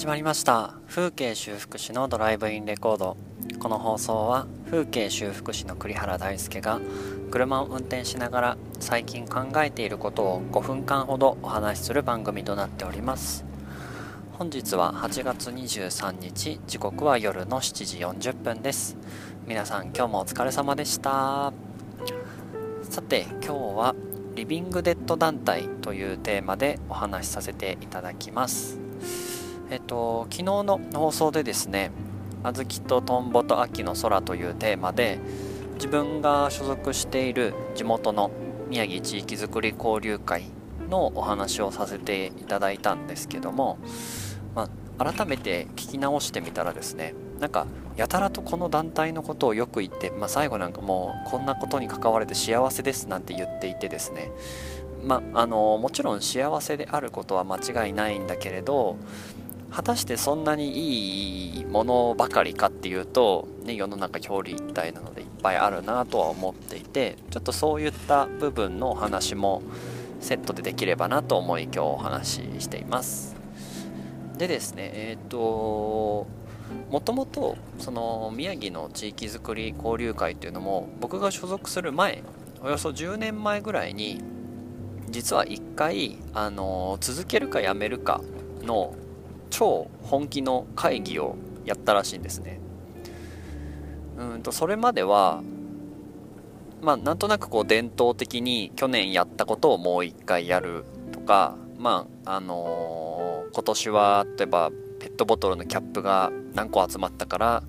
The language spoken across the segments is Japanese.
始まりました。風景修復師のドライブインレコード。この放送は風景修復師の栗原大輔が車を運転しながら最近考えていることを5分間ほどお話しする番組となっております。本日は8月23日時刻は夜の7時40分です。皆さん今日もお疲れ様でした。さて今日はリビングデッド団体というテーマでお話しさせていただきます。えっと昨日の放送でですね「あずきとトンボと秋の空」というテーマで自分が所属している地元の宮城地域づくり交流会のお話をさせていただいたんですけども、まあ、改めて聞き直してみたらですねなんかやたらとこの団体のことをよく言って、まあ、最後なんかもうこんなことに関われて幸せですなんて言っていてですねまあのもちろん幸せであることは間違いないんだけれど果たしてそんなにいいものばかりかっていうと、ね、世の中表裏一体なのでいっぱいあるなとは思っていてちょっとそういった部分のお話もセットでできればなと思い今日お話ししています。でですねえっ、ー、ともともとその宮城の地域づくり交流会っていうのも僕が所属する前およそ10年前ぐらいに実は1回あの続けるかやめるかの超本気の会議をやったらしいんですね。うんとそれまではまあなんとなくこう伝統的に去年やったことをもう一回やるとかまああのー、今年は例えばペットボトルのキャップが何個集まったから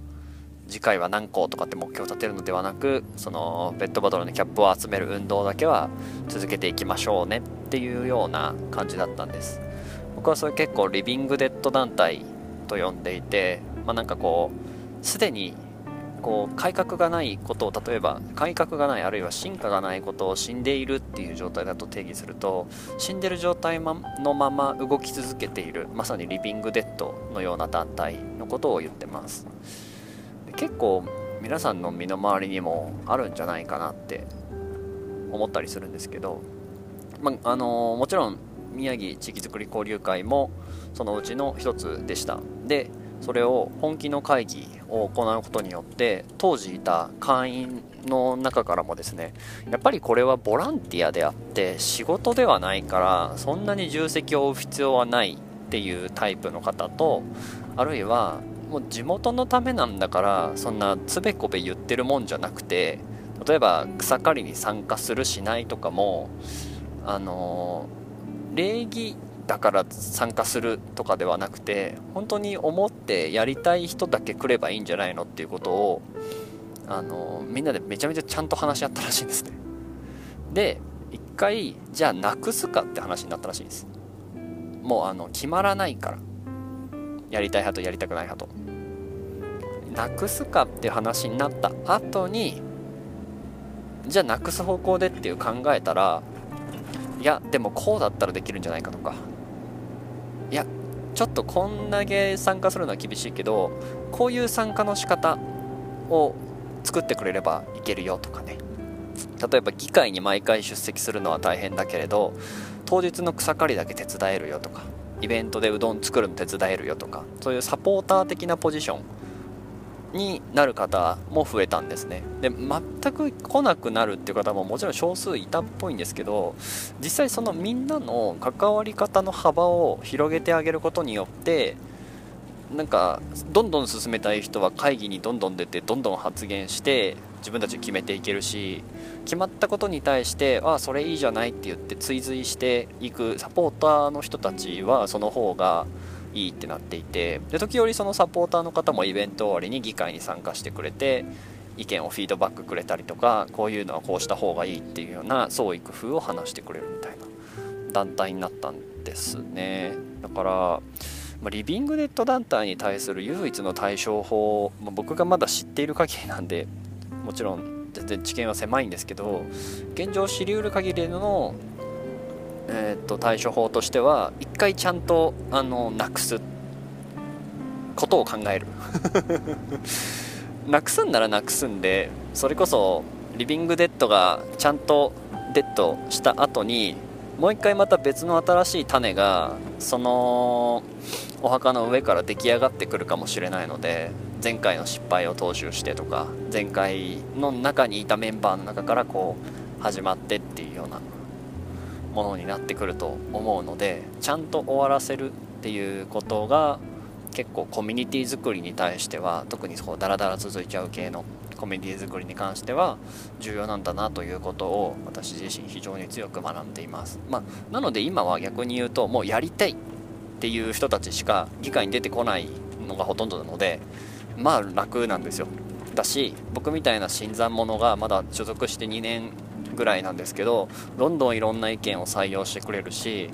次回は何個とかって目標を立てるのではなくそのペットボトルのキャップを集める運動だけは続けていきましょうねっていうような感じだったんです。僕はそれ結構リビングデッド団体と呼んでいて、まあ、なんかこうすでにこう改革がないことを例えば改革がないあるいは進化がないことを死んでいるっていう状態だと定義すると死んでる状態のまま動き続けているまさにリビングデッドのような団体のことを言ってます。結構皆さんの身の回りにもあるんじゃないかなって思ったりするんですけど、まあのもちろん宮城地域づくり交流会もそのうちの一つでした。でそれを本気の会議を行うことによって当時いた会員の中からもですねやっぱりこれはボランティアであって仕事ではないからそんなに重責を負う必要はないっていうタイプの方とあるいはもう地元のためなんだからそんなつべこべ言ってるもんじゃなくて例えば草刈りに参加するしないとかもあのー礼儀だから参加するとかではなくて本当に思ってやりたい人だけ来ればいいんじゃないのっていうことをあのみんなでめちゃめちゃちゃんと話し合ったらしいんですね。で一回じゃあなくすかって話になったらしいんです。もうあの決まらないから。やりたい派とやりたくない派と。なくすかって話になった後にじゃあなくす方向でっていう考えたらいやでもこうだったらできるんじゃないかとか。いやちょっとこんだけ参加するのは厳しいけどこういう参加の仕方を作ってくれればいけるよとかね。例えば議会に毎回出席するのは大変だけれど当日の草刈りだけ手伝えるよとかイベントでうどん作るの手伝えるよとかそういうサポーター的なポジションになる方も増えたんですね。で全く来なくなるっていう方ももちろん少数いたっぽいんですけど実際そのみんなの関わり方の幅を広げてあげることによってなんかどんどん進めたい人は会議にどんどん出てどんどん発言して自分たち決めていけるし決まったことに対してああそれいいじゃないって言って追随していくサポーターの人たちはその方がいいってなっていてで時折そのサポーターの方もイベント終わりに議会に参加してくれて意見をフィードバックくれたりとかこういうのはこうした方がいいっていうような創意工夫を話してくれるみたいな団体になったんですね。だから、まあ、リビングネット団体に対する唯一の対処法、まあ、僕がまだ知っている限りなんでもちろん全然知見は狭いんですけど現状知りうる限りのえー、と対処法としては一回ちゃんとあのなくすことを考える。なくすんならなくすんでそれこそリビングデッドがちゃんとデッドした後にもう一回また別の新しい種がそのお墓の上から出来上がってくるかもしれないので前回の失敗を踏襲してとか前回の中にいたメンバーの中からこう始まってっていうようなものになってくると思うのでちゃんと終わらせるっていうことが結構コミュニティ作りに対しては特にこうダラダラ続いちゃう系のコミュニティ作りに関しては重要なんだなということを私自身非常に強く学んでいます、まあ、なので今は逆に言うともうやりたいっていう人たちしか議会に出てこないのがほとんどなのでまあ楽なんですよ。だし僕みたいな新参者がまだ所属して2年ぐらいなんですけどどんどんいろんな意見を採用してくれるし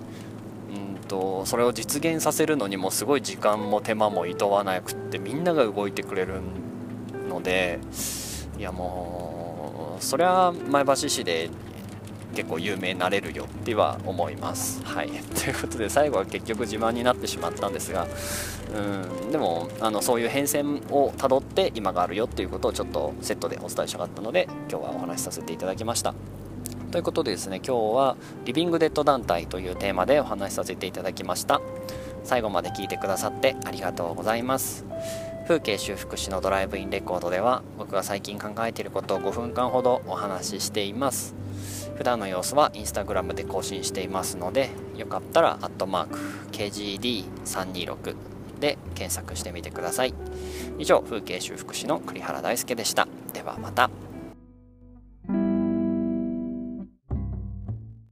うんとそれを実現させるのにもすごい時間も手間もいとわなくってみんなが動いてくれるのでいやもうそれは前橋市で結構有名になれるよっては思います。はい、ということで最後は結局自慢になってしまったんですがうんでもあのそういう変遷をたどって今があるよっていうことをちょっとセットでお伝えしたかったので今日はお話しさせていただきました。ということでですね今日はリビングデッド団体というテーマでお話しさせていただきました。最後まで聞いてくださってありがとうございます。風景修復師のドライブインレコードでは僕が最近考えていることを5分間ほどお話ししています。普段の様子はインスタグラムで更新していますのでよかったらアットマーク KGD326 で検索してみてください。以上風景修復師の栗原大輔でした。ではまた。